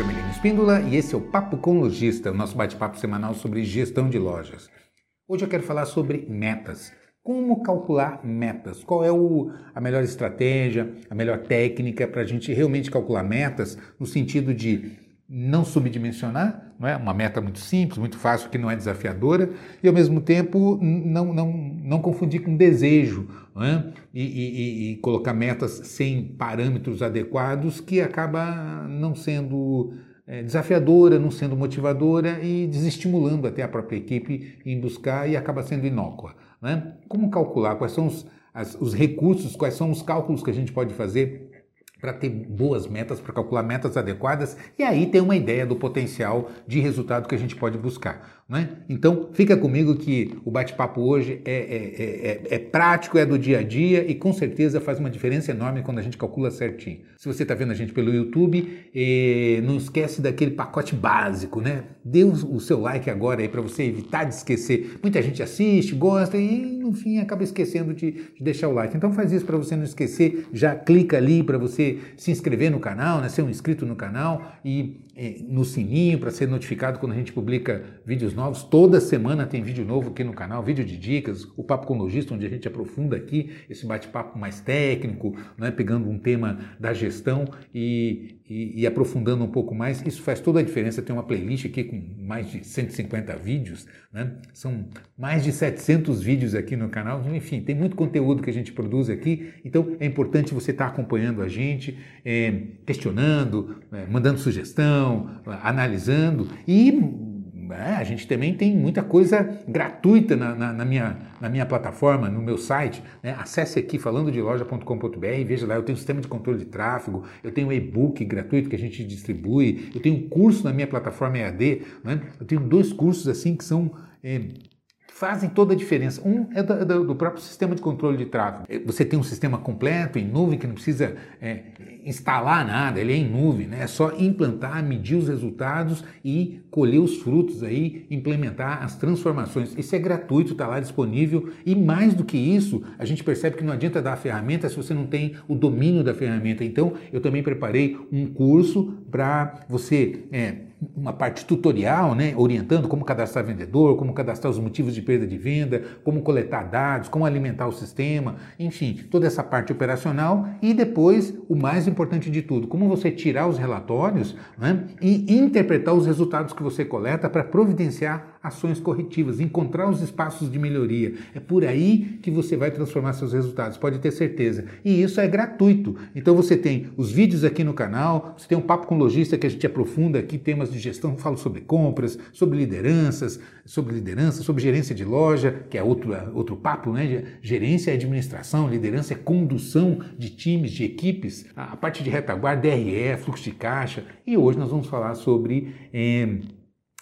Carmelino Espíndola e esse é o Papo com Lojista, o nosso bate-papo semanal sobre gestão de lojas. Hoje eu quero falar sobre metas. Como calcular metas? Qual é o, a melhor estratégia, a melhor técnica para a gente realmente calcular metas no sentido de não subdimensionar, não é? uma meta muito simples, muito fácil, que não é desafiadora, e ao mesmo tempo não, não, não confundir com desejo é? e, e, e, colocar metas sem parâmetros adequados que acaba não sendo é, desafiadora, não sendo motivadora e desestimulando até a própria equipe em buscar e acaba sendo inócua. É? Como calcular? Quais são os, as, os recursos, quais são os cálculos que a gente pode fazer para ter boas metas, para calcular metas adequadas e aí ter uma ideia do potencial de resultado que a gente pode buscar. Né? Então, fica comigo que o bate-papo hoje é, é, é, é, prático, é do dia a dia e com certeza faz uma diferença enorme quando a gente calcula certinho. Se você está vendo a gente pelo YouTube, não esquece daquele pacote básico, né? Dê o seu like agora aí para você evitar de esquecer. Muita gente assiste, gosta e no fim acaba esquecendo de, de deixar o like. Então faz isso para você não esquecer, já clica ali para você se inscrever no canal, né? ser um inscrito no canal e no sininho para ser notificado quando a gente publica vídeos novos. Toda semana tem vídeo novo aqui no canal, vídeo de dicas, o Papo com Logista, onde a gente aprofunda aqui esse bate-papo mais técnico, né, pegando um tema da gestão e, e, e, aprofundando um pouco mais. Isso faz toda a diferença. Tem uma playlist aqui com mais de 150 vídeos, né? são mais de 700 vídeos aqui no canal. Enfim, tem muito conteúdo que a gente produz aqui, então é importante você estar tá acompanhando a gente, é, questionando, é, mandando sugestão, analisando e é, a gente também tem muita coisa gratuita na, na, na, minha, na minha plataforma, no meu site. Né? Acesse aqui falandodeloja.com.br e veja lá, eu tenho um sistema de controle de tráfego, eu tenho um e-book gratuito que a gente distribui, eu tenho um curso na minha plataforma EAD, né? eu tenho dois cursos assim que são é, fazem toda a diferença. Um é do, do, próprio sistema de controle de tráfego. É, você tem um sistema completo em nuvem que não precisa é, instalar nada, ele é em nuvem, né? é só implantar, medir os resultados e colher os frutos aí, implementar as transformações. Isso é gratuito, está lá disponível e mais do que isso, a gente percebe que não adianta dar a ferramenta se você não tem o domínio da ferramenta. Então, eu também preparei um curso para você é, uma parte tutorial, né, orientando como cadastrar vendedor, como cadastrar os motivos de perda de venda, como coletar dados, como alimentar o sistema, enfim, toda essa parte operacional e depois o mais importante de tudo, como você tirar os relatórios né, e interpretar os resultados que você coleta para providenciar ações corretivas, encontrar os espaços de melhoria. É por aí que você vai transformar seus resultados, pode ter certeza. E isso é gratuito. Então você tem os vídeos aqui no canal, você tem um papo com lojista que a gente aprofunda aqui temas de gestão, falo sobre compras, sobre lideranças, sobre liderança, sobre gerência de loja, que é outro, outro papo, né? Gerência é administração, liderança é condução de times, de equipes, a parte de retaguarda, DRE, fluxo de caixa. E hoje nós vamos falar sobre. Eh,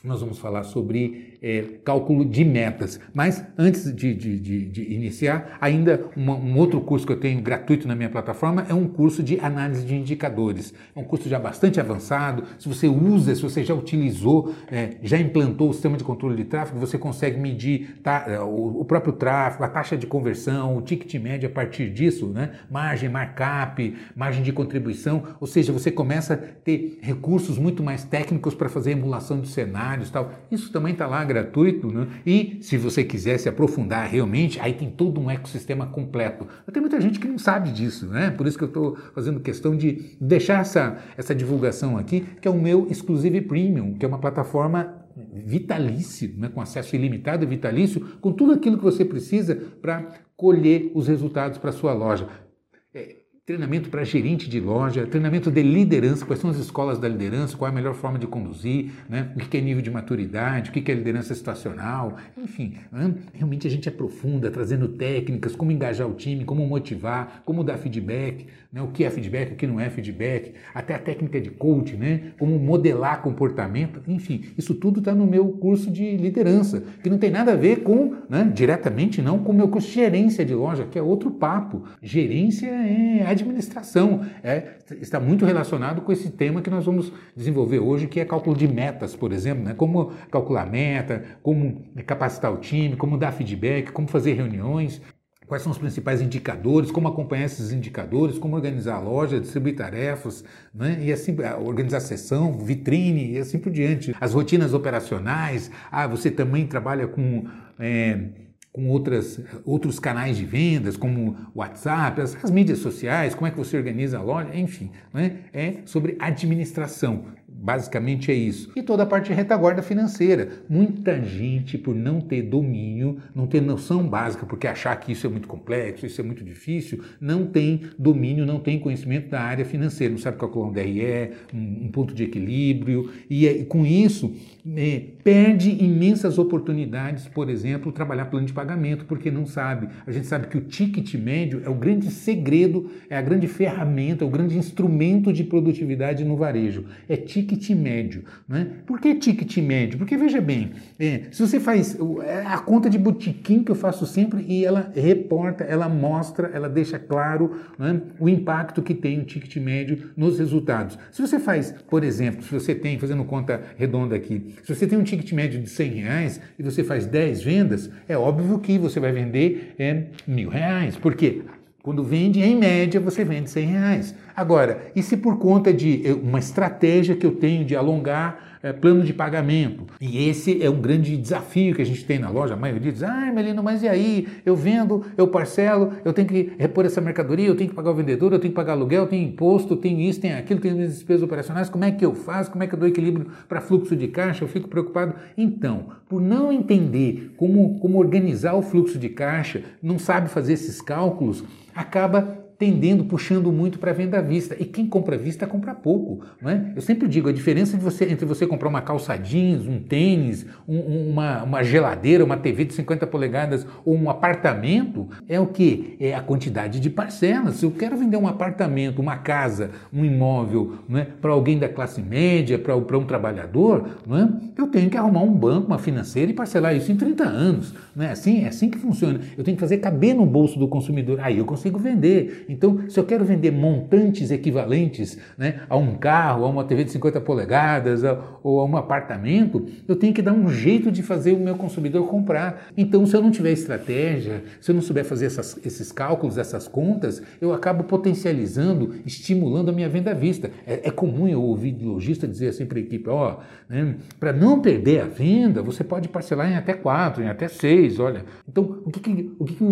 nós vamos falar sobre é, cálculo de metas. Mas antes de, de, de, de iniciar, ainda uma, um outro curso que eu tenho gratuito na minha plataforma é um curso de análise de indicadores. É um curso já bastante avançado. Se você usa, se você já utilizou, é, já implantou o sistema de controle de tráfego, você consegue medir tá, é, o, o, próprio tráfego, a taxa de conversão, o ticket médio a partir disso, né? margem, markup, margem de contribuição. Ou seja, você começa a ter recursos muito mais técnicos para fazer emulação de cenários tal. Isso também está lá gratuito, né? e se você quiser se aprofundar realmente, aí tem todo um ecossistema completo. Tem muita gente que não sabe disso, né? por isso que eu estou fazendo questão de deixar essa, essa divulgação aqui, que é o meu Exclusive Premium, que é uma plataforma vitalício, né? com acesso ilimitado e vitalício, com tudo aquilo que você precisa para colher os resultados para sua loja. É, treinamento para gerente de loja, treinamento de liderança, quais são as escolas da liderança, qual é a melhor forma de conduzir, né? o que é nível de maturidade, o que é liderança situacional, enfim, né? realmente a gente aprofunda, trazendo técnicas, como engajar o time, como motivar, como dar feedback, né? o que é feedback, o que não é feedback, até a técnica de coach, né? como modelar comportamento, enfim, isso tudo está no meu curso de liderança, que não tem nada a ver com, né? diretamente não, com o meu curso de gerência de loja, que é outro papo. Gerência é administração. É, está muito relacionado com esse tema que nós vamos desenvolver hoje, que é cálculo de metas, por exemplo, né? como calcular meta, como capacitar o time, como dar feedback, como fazer reuniões. Quais são os principais indicadores, como acompanhar esses indicadores, como organizar a loja, distribuir tarefas, né? e assim, organizar sessão, vitrine e assim por diante. As rotinas operacionais, ah, você também trabalha com. É, com outras, outros canais de vendas, como WhatsApp, as, as, mídias sociais, como é que você organiza a loja, enfim, né? é sobre administração. Basicamente é isso. E toda a parte de retaguarda financeira. Muita gente, por não ter domínio, não ter noção básica, porque achar que isso é muito complexo, isso é muito difícil, não tem domínio, não tem conhecimento da área financeira, não sabe calcular um DRE, um, ponto de equilíbrio, e, e com isso é, perde imensas oportunidades, por exemplo, trabalhar plano de pagamento, porque não sabe. A gente sabe que o ticket médio é o grande segredo, é a grande ferramenta, é o grande instrumento de produtividade no varejo. É ticket médio. Né? Por que ticket médio? Porque, veja bem, é, se você faz é a conta de botequim que eu faço sempre e ela reporta, ela mostra, ela deixa claro né, o impacto que tem o ticket médio nos resultados. Se você faz, por exemplo, se você tem, fazendo conta redonda aqui, se você tem um ticket médio de 100 reais e você faz 10 vendas, é óbvio que você vai vender é, mil reais. Por quê? Quando vende, em média, você vende 100 reais. Agora, e se por conta de eh, uma estratégia que eu tenho de alongar é, plano de pagamento. E esse é um grande desafio que a gente tem na loja. A maioria diz: ah, Melino, mas e aí? Eu vendo, eu parcelo, eu tenho que repor essa mercadoria, eu tenho que pagar o vendedor, eu tenho que pagar aluguel, tem imposto, tem isso, tem aquilo, tem as despesas operacionais. Como é que eu faço? Como é que eu dou equilíbrio para fluxo de caixa? Eu fico preocupado. Então, por não entender como, como organizar o fluxo de caixa, não sabe fazer esses cálculos, acaba tendendo, puxando muito para venda à vista. E quem compra à vista compra pouco. Não é? Eu sempre digo, a diferença de você, entre você comprar uma calça jeans, um tênis, um, uma, uma geladeira, uma TV de 50 polegadas ou um apartamento é o que? É a quantidade de parcelas. Se eu quero vender um apartamento, uma casa, um imóvel é? para alguém da classe média, para um trabalhador, é? eu tenho que arrumar um banco, uma financeira e parcelar isso em 30 anos. Não é assim? É assim que funciona. Eu tenho que fazer caber no bolso do consumidor. Aí eu consigo vender. Então, se eu quero vender montantes equivalentes né, a um carro, a uma TV de 50 polegadas a, ou a um apartamento, eu tenho que dar um jeito de fazer o meu consumidor comprar. Então, se eu não tiver estratégia, se eu não souber fazer essas, esses cálculos, essas contas, eu acabo potencializando, estimulando a minha venda à vista. É, é comum eu ouvir lojista dizer assim para a equipe: ó, né, para não perder a venda, você pode parcelar em até quatro, em até seis. Olha, então o que, que o que, que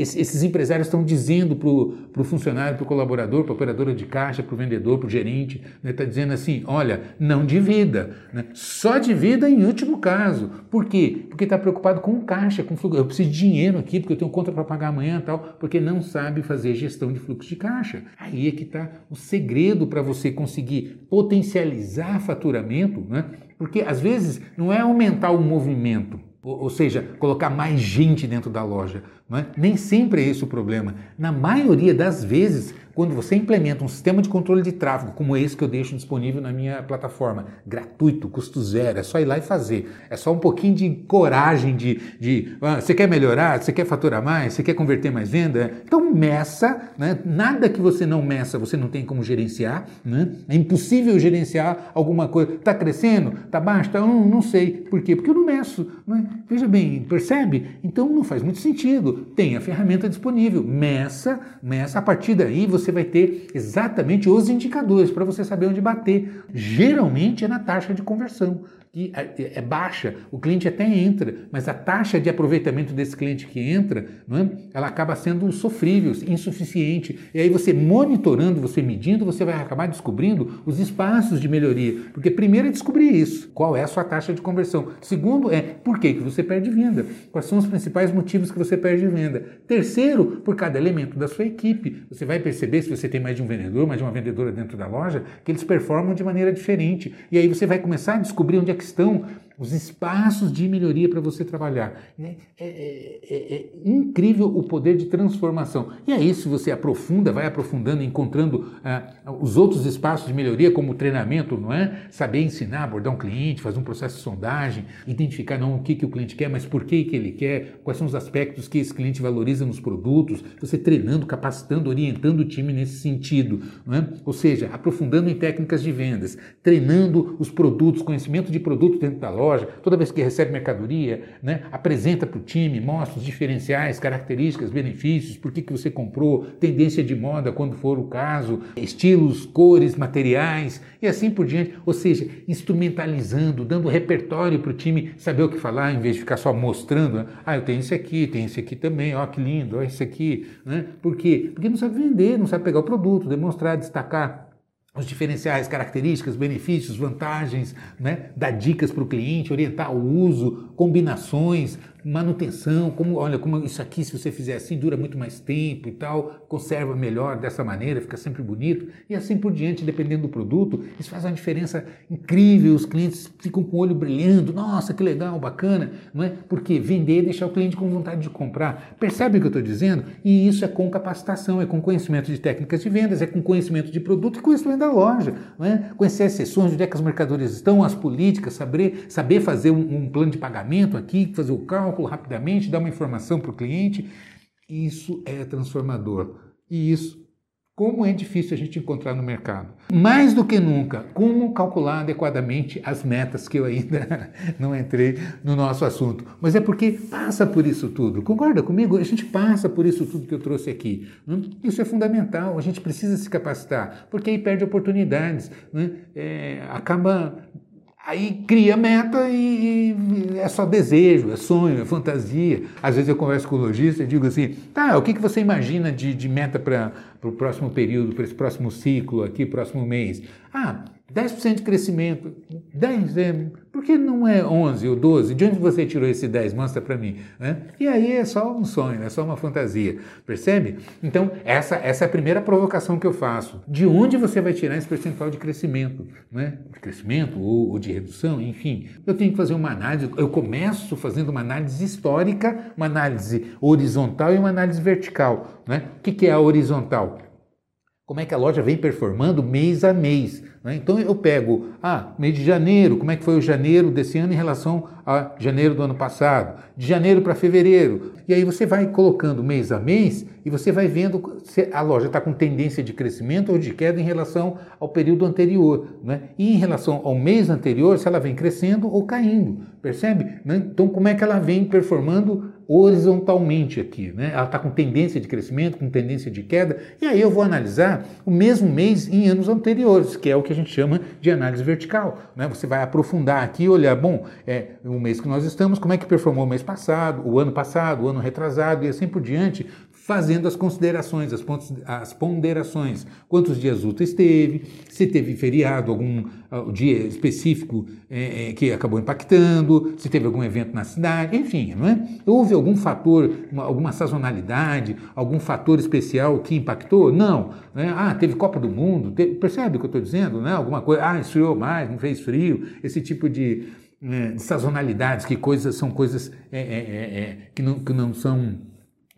esses empresários estão dizendo para para o funcionário, para o colaborador, para a operadora de caixa, para o vendedor, para o gerente, está né, tá dizendo assim: olha, não divida, né? só divida em último caso. Por quê? Porque está preocupado com caixa, com fluxo. Eu preciso de dinheiro aqui, porque eu tenho conta para pagar amanhã tal, porque não sabe fazer gestão de fluxo de caixa. Aí é que está o segredo para você conseguir potencializar faturamento, né? porque às vezes não é aumentar o movimento, ou seja, colocar mais gente dentro da loja. É? Nem sempre é esse o problema. Na maioria das vezes, quando você implementa um sistema de controle de tráfego como esse que eu deixo disponível na minha plataforma, gratuito, custo zero, é só ir lá e fazer. É só um pouquinho de coragem de, de ah, você quer melhorar, você quer faturar mais, você quer converter mais venda? Então meça, né? nada que você não meça você não tem como gerenciar. Né? É impossível gerenciar alguma coisa. Está crescendo? Está baixo? Tá, não, não sei. Por quê? Porque eu não meço. Né? Veja bem, percebe? Então não faz muito sentido. Tem a ferramenta disponível. Meça, meça. A partir daí você você vai ter exatamente os indicadores para você saber onde bater. Geralmente é na taxa de conversão que é, é baixa, o cliente até entra, mas a taxa de aproveitamento desse cliente que entra, é? ela acaba sendo sofrível, insuficiente. E aí você monitorando, você medindo, você vai acabar descobrindo os espaços de melhoria. Porque primeiro é descobrir isso, qual é a sua taxa de conversão. Segundo é por que, que você perde venda, quais são os principais motivos que você perde venda. Terceiro, por cada elemento da sua equipe. Você vai perceber, se você tem mais de um vendedor, mais de uma vendedora dentro da loja, que eles performam de maneira diferente. E aí você vai começar a descobrir onde é que estão os espaços de melhoria para você trabalhar. É, é, é, é, incrível o poder de transformação. E aí, se você aprofunda, vai aprofundando, encontrando ah, os outros espaços de melhoria, como treinamento, não é? Saber ensinar, abordar um cliente, fazer um processo de sondagem, identificar não o que, que o cliente quer, mas por que, que ele quer, quais são os aspectos que esse cliente valoriza nos produtos, você treinando, capacitando, orientando o time nesse sentido. Não é? Ou seja, aprofundando em técnicas de vendas, treinando os produtos, conhecimento de produto dentro da loja loja, toda vez que recebe mercadoria, né, apresenta para o time, mostra os diferenciais, características, benefícios, por que, que você comprou, tendência de moda quando for o caso, estilos, cores, materiais e assim por diante. Ou seja, instrumentalizando, dando repertório para o time saber o que falar, em vez de ficar só mostrando, né? ah, eu tenho esse aqui, tenho esse aqui também, ó, que lindo, ó, esse aqui. Né? Por quê? Porque não sabe vender, não sabe pegar o produto, demonstrar, destacar os diferenciais, características, benefícios, vantagens, né? dar dicas para o cliente, orientar o uso, combinações, manutenção, como olha, como isso aqui, se você fizer assim, dura muito mais tempo e tal, conserva melhor dessa maneira, fica sempre bonito, e assim por diante, dependendo do produto, isso faz uma diferença incrível, os clientes ficam com o olho brilhando, nossa, que legal, bacana, não é? Porque vender é deixar o cliente com vontade de comprar. Percebe o que eu estou dizendo? E isso é com capacitação, é com conhecimento de técnicas de vendas, é com conhecimento de produto e conhecimento da loja, não é? Conhecer as sessões, onde é que as mercadorias estão, as políticas, saber, saber fazer um, um plano de pagamento aqui, fazer o cálculo, cálculo rapidamente, dar uma informação para o cliente. Isso é transformador. E isso, como é difícil a gente encontrar no mercado. Mais do que nunca, como calcular adequadamente as metas que eu ainda não entrei no nosso assunto. Mas é porque passa por isso tudo. Concorda comigo? A gente passa por isso tudo que eu trouxe aqui. Hum? Isso é fundamental. A gente precisa se capacitar, porque aí perde oportunidades. Né? É, acaba Aí cria meta e, é só desejo, é sonho, é fantasia. Às vezes eu converso com o lojista e digo assim: tá, o que, que você imagina de, de meta para o próximo período, para esse próximo ciclo aqui, próximo mês? Ah, 10% de crescimento. 10, é, por que não é 11 ou 12? De onde você tirou esse 10? Mostra para mim. Né? E aí é só um sonho, é só uma fantasia. Percebe? Então, essa, essa é a primeira provocação que eu faço. De onde você vai tirar esse percentual de crescimento? Né? De crescimento ou, ou de redução, enfim. Eu tenho que fazer uma análise. Eu começo fazendo uma análise histórica, uma análise horizontal e uma análise vertical. Né? O que, que é a horizontal? Como é que a loja vem performando mês a mês. Né? Então eu pego, ah, mês de janeiro, como é que foi o janeiro desse ano em relação a janeiro do ano passado, de janeiro para fevereiro. E aí você vai colocando mês a mês e você vai vendo se a loja está com tendência de crescimento ou de queda em relação ao período anterior. Né? E em relação ao mês anterior, se ela vem crescendo ou caindo. Percebe? Né? Então como é que ela vem performando horizontalmente aqui, né? Ela está com tendência de crescimento, com tendência de queda, e aí eu vou analisar o mesmo mês em anos anteriores, que é o que a gente chama de análise vertical, né? Você vai aprofundar aqui, olhar, bom, é o mês que nós estamos, como é que performou o mês passado, o ano passado, o ano retrasado e assim por diante, fazendo as considerações, as, as ponderações. Quantos dias úteis teve, se teve feriado, algum uh, dia específico é, é, que acabou impactando, se teve algum evento na cidade, enfim, não é? Houve algum fator, uma, alguma sazonalidade, algum fator especial que impactou? Não. Né? Ah, teve Copa do Mundo, teve, percebe o que eu estou dizendo? Né? Alguma coisa, ah, esfriou mais, não fez frio, esse tipo de, né, de sazonalidades, que coisas são coisas é que, não, que não são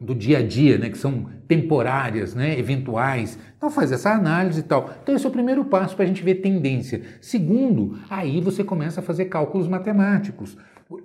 do dia a dia, né, que são temporárias, né, eventuais. Então faz essa análise e tal. Então esse é o primeiro passo para a gente ver tendência. Segundo, aí você começa a fazer cálculos matemáticos.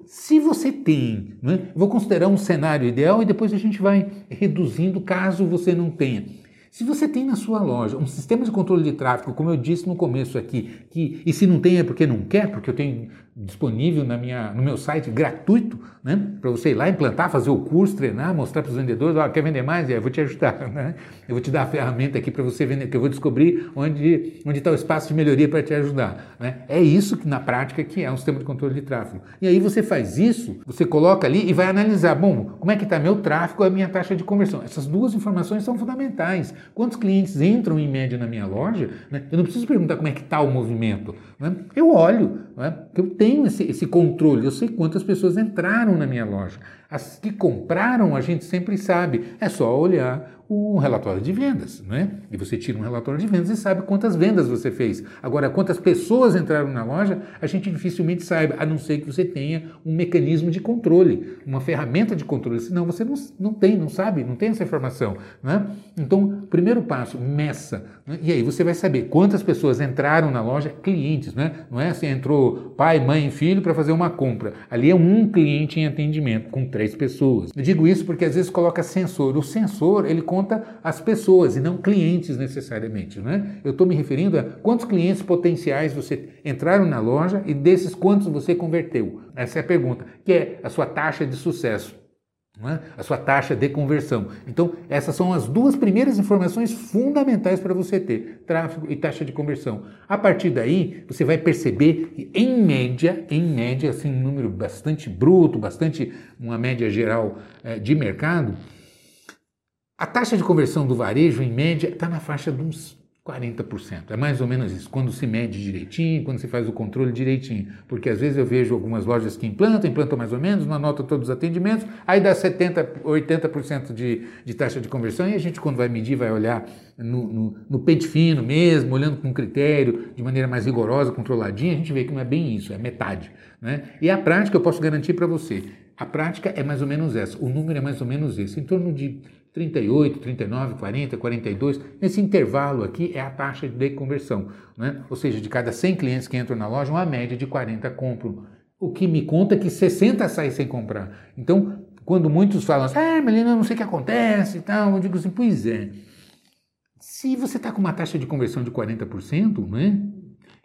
Se você tem, né, vou considerar um cenário ideal e depois a gente vai reduzindo caso você não tenha. Se você tem na sua loja um sistema de controle de tráfego, como eu disse no começo aqui, que, e se não tem é porque não quer, porque eu tenho disponível na minha, no meu site gratuito, né? Para você ir lá implantar, fazer o curso, treinar, mostrar para os vendedores, quer vender mais? Eu vou te ajudar, né? Eu vou te dar a ferramenta aqui para você vender, que eu vou descobrir onde onde está o espaço de melhoria para te ajudar, né? É isso que na prática que é um sistema de controle de tráfego. E aí você faz isso, você coloca ali e vai analisar, bom, como é que está meu tráfego, a minha taxa de conversão. Essas duas informações são fundamentais. Quantos clientes entram em média na minha loja? Né? Eu não preciso perguntar como é que está o movimento, né? Eu olho, né? eu tenho esse, esse controle, eu sei quantas pessoas entraram na minha loja. As que compraram, a gente sempre sabe. É só olhar um relatório de vendas, né? E você tira um relatório de vendas e sabe quantas vendas você fez. Agora, quantas pessoas entraram na loja, a gente dificilmente sabe, a não ser que você tenha um mecanismo de controle, uma ferramenta de controle. Senão você não, não tem, não sabe, não tem essa informação, né? Então, primeiro passo, meça. Né? E aí você vai saber quantas pessoas entraram na loja, clientes, né? Não é assim, entrou pai, mãe, filho para fazer uma compra. Ali é um cliente em atendimento, com três pessoas. Eu digo isso porque às vezes coloca sensor. O sensor, ele conta as pessoas e não clientes necessariamente, né? Eu estou me referindo a quantos clientes potenciais você entraram na loja e desses quantos você converteu. Essa é a pergunta, que é a sua taxa de sucesso é? a sua taxa de conversão. Então, essas são as duas primeiras informações fundamentais para você ter: tráfego e taxa de conversão. A partir daí, você vai perceber que, em média, em média, assim, um número bastante bruto, bastante uma média geral é, de mercado, a taxa de conversão do varejo, em média, está na faixa de uns 40%. É mais ou menos isso. Quando se mede direitinho, quando se faz o controle direitinho. Porque às vezes eu vejo algumas lojas que implantam, implantam mais ou menos, não anotam todos os atendimentos, aí dá 70%, 80% de, de taxa de conversão e a gente, quando vai medir, vai olhar no, no, no pente fino mesmo, olhando com critério, de maneira mais rigorosa, controladinha, a gente vê que não é bem isso, é metade. Né? E a prática, eu posso garantir para você, a prática é mais ou menos essa, o número é mais ou menos esse, em torno de 38, 39, 40, 42. Nesse intervalo aqui é a taxa de conversão. Né? Ou seja, de cada 100 clientes que entram na loja, uma média de 40 compram. O que me conta é que 60 saem sem comprar. Então, quando muitos falam assim, ah, Melina, não sei o que acontece e tal, eu digo assim, pois é. Se você está com uma taxa de conversão de 40%, né?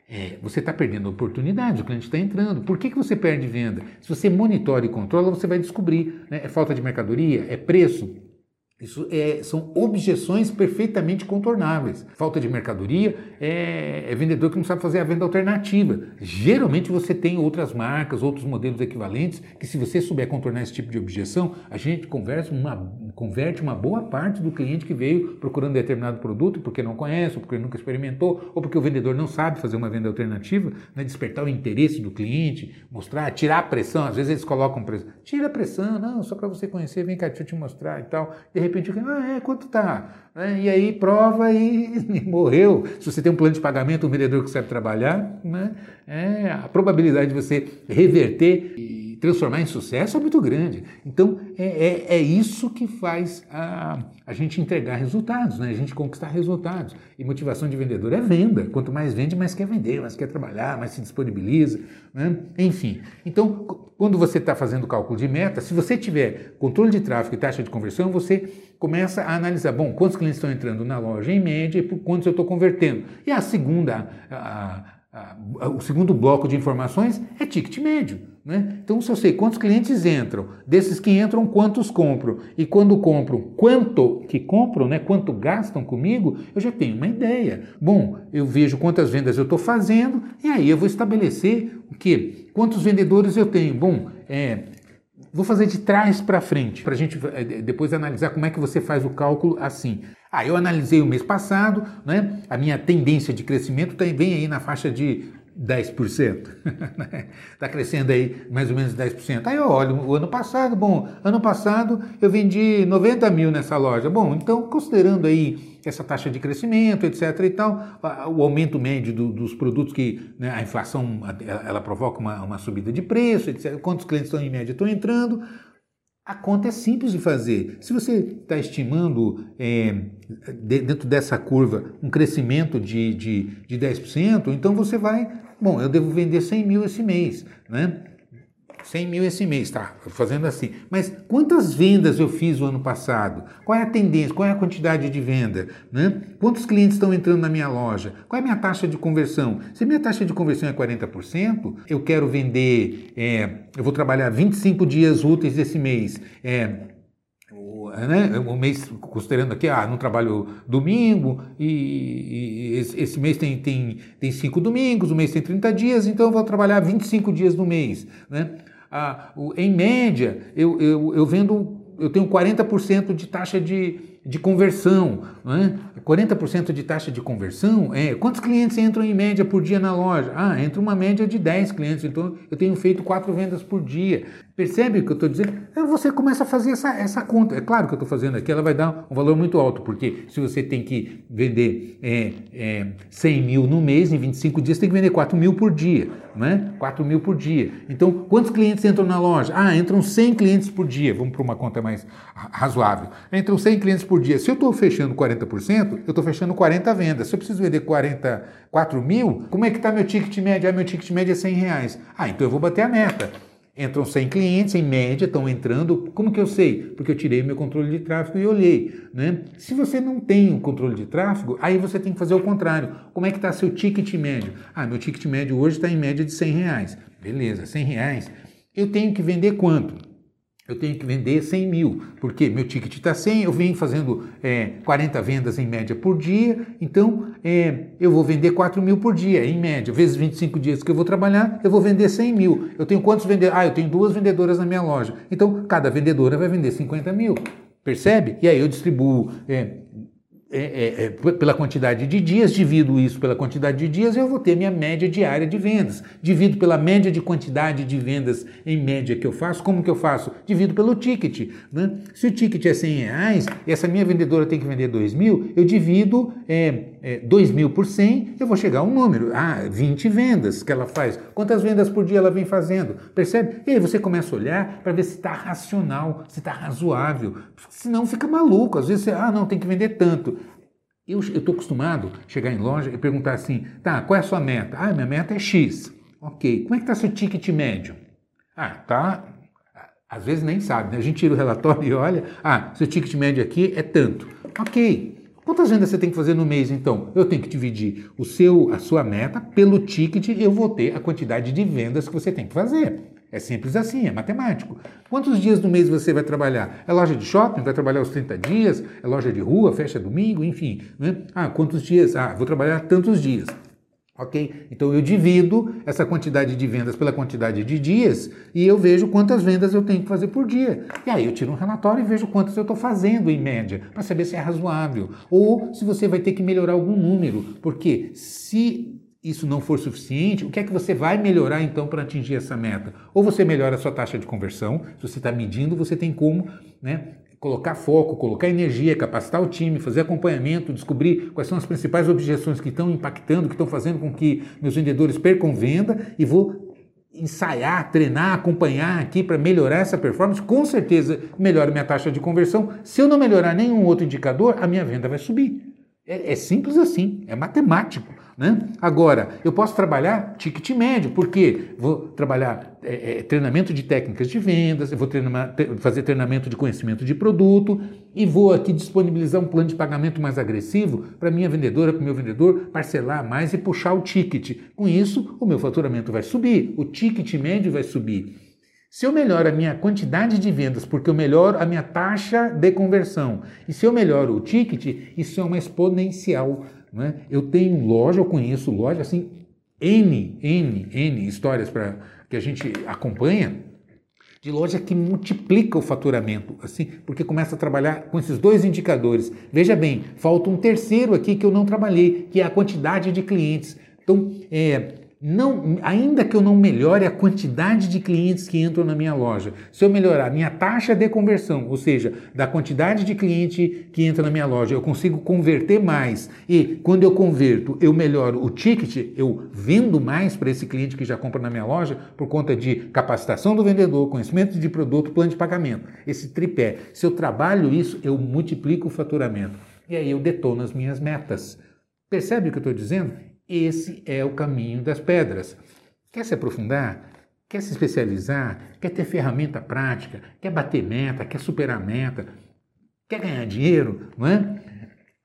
É, você está perdendo oportunidade, o cliente está entrando. Por que, que você perde venda? Se você monitora e controla, você vai descobrir. Né? É falta de mercadoria? É preço? Isso é, são objeções perfeitamente contornáveis. Falta de mercadoria é, é, vendedor que não sabe fazer a venda alternativa. Geralmente você tem outras marcas, outros modelos equivalentes, que se você souber contornar esse tipo de objeção, a gente uma, converte uma boa parte do cliente que veio procurando determinado produto porque não conhece, ou porque nunca experimentou, ou porque o vendedor não sabe fazer uma venda alternativa, né, despertar o interesse do cliente, mostrar, tirar a pressão. Às vezes eles colocam pressão. Tira a pressão, não, só para você conhecer, vem cá, deixa eu te mostrar e tal. De repente, ah, é, quanto tá? Né? E aí prova e, e, morreu. Se você tem um plano de pagamento, um vendedor que sabe trabalhar, né? é, a probabilidade de você reverter e transformar em sucesso é muito grande. Então, é, é, é isso que faz a, a gente entregar resultados, né? a gente conquistar resultados. E motivação de vendedor é venda. Quanto mais vende, mais quer vender, mais quer trabalhar, mais se disponibiliza. Né? Enfim, então, quando você está fazendo cálculo de meta, se você tiver controle de tráfego e taxa de conversão, você começa a analisar, bom, quantos clientes estão entrando na loja em média e por quantos eu estou convertendo. E a segunda, a, a, o segundo bloco de informações é ticket médio. Né? Então, se eu sei quantos clientes entram, desses que entram, quantos compram, e quando compram, quanto que compram, né? quanto gastam comigo, eu já tenho uma ideia. Bom, eu vejo quantas vendas eu estou fazendo, e aí eu vou estabelecer o quê? Quantos vendedores eu tenho? Bom, é, vou fazer de trás para frente, para a gente é, depois analisar como é que você faz o cálculo assim. Ah, eu analisei o mês passado, né? a minha tendência de crescimento vem aí na faixa de 10%. Está crescendo aí mais ou menos 10%. Aí eu olho o ano passado, bom, ano passado eu vendi 90 mil nessa loja. Bom, então considerando aí essa taxa de crescimento, etc e tal, o aumento médio do, dos produtos que né, a inflação ela provoca uma, uma subida de preço, etc. Quantos clientes estão em média estão entrando? A conta é simples de fazer. Se você está estimando é, dentro dessa curva um crescimento de, de, de 10%, então você vai, bom, eu devo vender 100 mil esse mês, né? 100 mil esse mês, tá? Fazendo assim. Mas quantas vendas eu fiz o ano passado? Qual é a tendência? Qual é a quantidade de venda? Né? Quantos clientes estão entrando na minha loja? Qual é a minha taxa de conversão? Se minha taxa de conversão é 40%, eu quero vender, é, eu vou trabalhar 25 dias úteis esse mês. É, né, o mês, considerando aqui, ah, não trabalho domingo, e, e esse, esse, mês tem, tem, tem cinco domingos, o mês tem 30 dias, então eu vou trabalhar 25 dias no mês. Né? ah, em média, eu, eu, eu vendo, eu tenho 40% de taxa de, de conversão. Né? 40% de taxa de conversão é quantos clientes entram em média por dia na loja? Ah, entra uma média de 10 clientes, então eu tenho feito quatro vendas por dia. Percebe o que eu estou dizendo? Então você começa a fazer essa, essa conta. É claro que eu estou fazendo aqui, ela vai dar um valor muito alto, porque se você tem que vender é, é, 100 mil no mês, em 25 dias, tem que vender 4 mil por dia. Né? 4 mil por dia. Então, quantos clientes entram na loja? Ah, entram 100 clientes por dia. Vamos para uma conta mais razoável. Entram 100 clientes por dia. Se eu estou fechando 40%, eu estou fechando 40 vendas. Se eu preciso vender 44 mil, como é que está meu ticket médio? Ah, meu ticket médio é 100 reais. Ah, então eu vou bater a meta. Entram 100 clientes, em média, estão entrando. Como que eu sei? Porque eu tirei meu controle de tráfego e olhei. Né? Se você não tem um controle de tráfego, aí você tem que fazer o contrário. Como é que está seu ticket médio? Ah, meu ticket médio hoje está em média de 100 reais. Beleza, 100 reais. Eu tenho que vender quanto? Eu tenho que vender 100 mil, porque meu ticket está 100, eu venho fazendo é, 40 vendas em média por dia, então é, eu vou vender 4 mil por dia, em média, vezes 25 dias que eu vou trabalhar, eu vou vender 100 mil. Eu tenho quantos vendedores? Ah, eu tenho duas vendedoras na minha loja, então cada vendedora vai vender 50 mil, percebe? E aí eu distribuo é, é, é, é, pela quantidade de dias, divido isso pela quantidade de dias, eu vou ter minha média diária de vendas. Divido pela média de quantidade de vendas em média que eu faço. Como que eu faço? Divido pelo ticket. Né? Se o ticket é 100 reais essa minha vendedora tem que vender 2 mil, eu divido é, é, 2 mil por 100, eu vou chegar a um número. Ah, 20 vendas que ela faz. Quantas vendas por dia ela vem fazendo? Percebe? E aí você começa a olhar para ver se está racional, se está razoável. Senão fica maluco. Às vezes você, ah, não, tem que vender tanto. Eu estou acostumado a chegar em loja e perguntar assim: tá, qual é a sua meta? Ah, minha meta é X. Ok. Como é que está seu ticket médio? Ah, tá. Às vezes nem sabe, né? A gente tira o relatório e olha: ah, seu ticket médio aqui é tanto. Ok. Quantas vendas você tem que fazer no mês então? Eu tenho que dividir o seu, a sua meta pelo ticket e eu vou ter a quantidade de vendas que você tem que fazer. É simples assim, é matemático. Quantos dias do mês você vai trabalhar? É loja de shopping? Vai trabalhar os 30 dias? É loja de rua? Fecha domingo? Enfim. Né? Ah, quantos dias? Ah, vou trabalhar tantos dias. Ok? Então eu divido essa quantidade de vendas pela quantidade de dias e eu vejo quantas vendas eu tenho que fazer por dia. E aí eu tiro um relatório e vejo quantas eu estou fazendo em média, para saber se é razoável. Ou se você vai ter que melhorar algum número. Porque se isso não for suficiente, o que é que você vai melhorar então para atingir essa meta? Ou você melhora a sua taxa de conversão, se você está medindo, você tem como né, colocar foco, colocar energia, capacitar o time, fazer acompanhamento, descobrir quais são as principais objeções que estão impactando, que estão fazendo com que meus vendedores percam venda e vou ensaiar, treinar, acompanhar aqui para melhorar essa performance, com certeza melhora minha taxa de conversão. Se eu não melhorar nenhum outro indicador, a minha venda vai subir. É, é simples assim, é matemático. Né? Agora, eu posso trabalhar ticket médio, porque vou trabalhar é, é, treinamento de técnicas de vendas, eu vou treinar, fazer treinamento de conhecimento de produto e vou aqui disponibilizar um plano de pagamento mais agressivo para minha vendedora, para o meu vendedor parcelar mais e puxar o ticket. Com isso, o meu faturamento vai subir, o ticket médio vai subir. Se eu melhoro a minha quantidade de vendas, porque eu melhoro a minha taxa de conversão, e se eu melhoro o ticket, isso é uma exponencial. Né? Eu tenho loja, eu conheço loja, assim, N, N, N histórias para que a gente acompanha, de loja que multiplica o faturamento, assim, porque começa a trabalhar com esses dois indicadores. Veja bem, falta um terceiro aqui que eu não trabalhei, que é a quantidade de clientes. Então, é, não, ainda que eu não melhore a quantidade de clientes que entram na minha loja, se eu melhorar a minha taxa de conversão, ou seja, da quantidade de cliente que entra na minha loja, eu consigo converter mais e quando eu converto, eu melhoro o ticket, eu vendo mais para esse cliente que já compra na minha loja por conta de capacitação do vendedor, conhecimento de produto, plano de pagamento. Esse tripé, se eu trabalho isso, eu multiplico o faturamento e aí eu detono as minhas metas. Percebe o que eu estou dizendo? Esse é o caminho das pedras. Quer se aprofundar? Quer se especializar? Quer ter ferramenta prática? Quer bater meta? Quer superar meta? Quer ganhar dinheiro? Não é?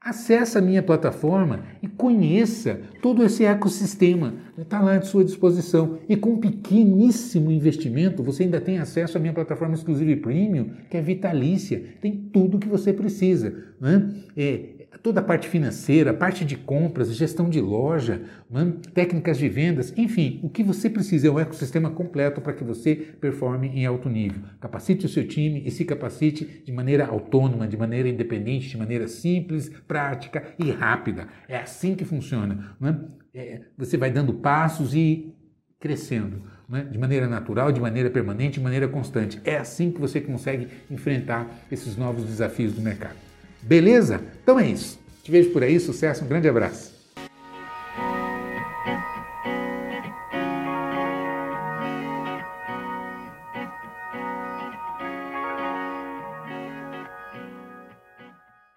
Acesse a minha plataforma e conheça todo esse ecossistema. Está lá à sua disposição. E com um pequeníssimo investimento, você ainda tem acesso à minha plataforma exclusiva e premium, que é vitalícia. Tem tudo o que você precisa. Né? É, toda a parte financeira, parte de compras, gestão de loja, né? técnicas de vendas, enfim, o que você precisa é um ecossistema completo para que você performe em alto nível. Capacite o seu time e se capacite de maneira autônoma, de maneira independente, de maneira simples, prática e rápida. É assim que funciona. Né? É, você vai dando passos e crescendo. Né? de maneira natural, de maneira permanente, de maneira constante. É assim que você consegue enfrentar esses novos desafios do mercado. Beleza? Então é isso. Te vejo por aí, sucesso, um grande abraço.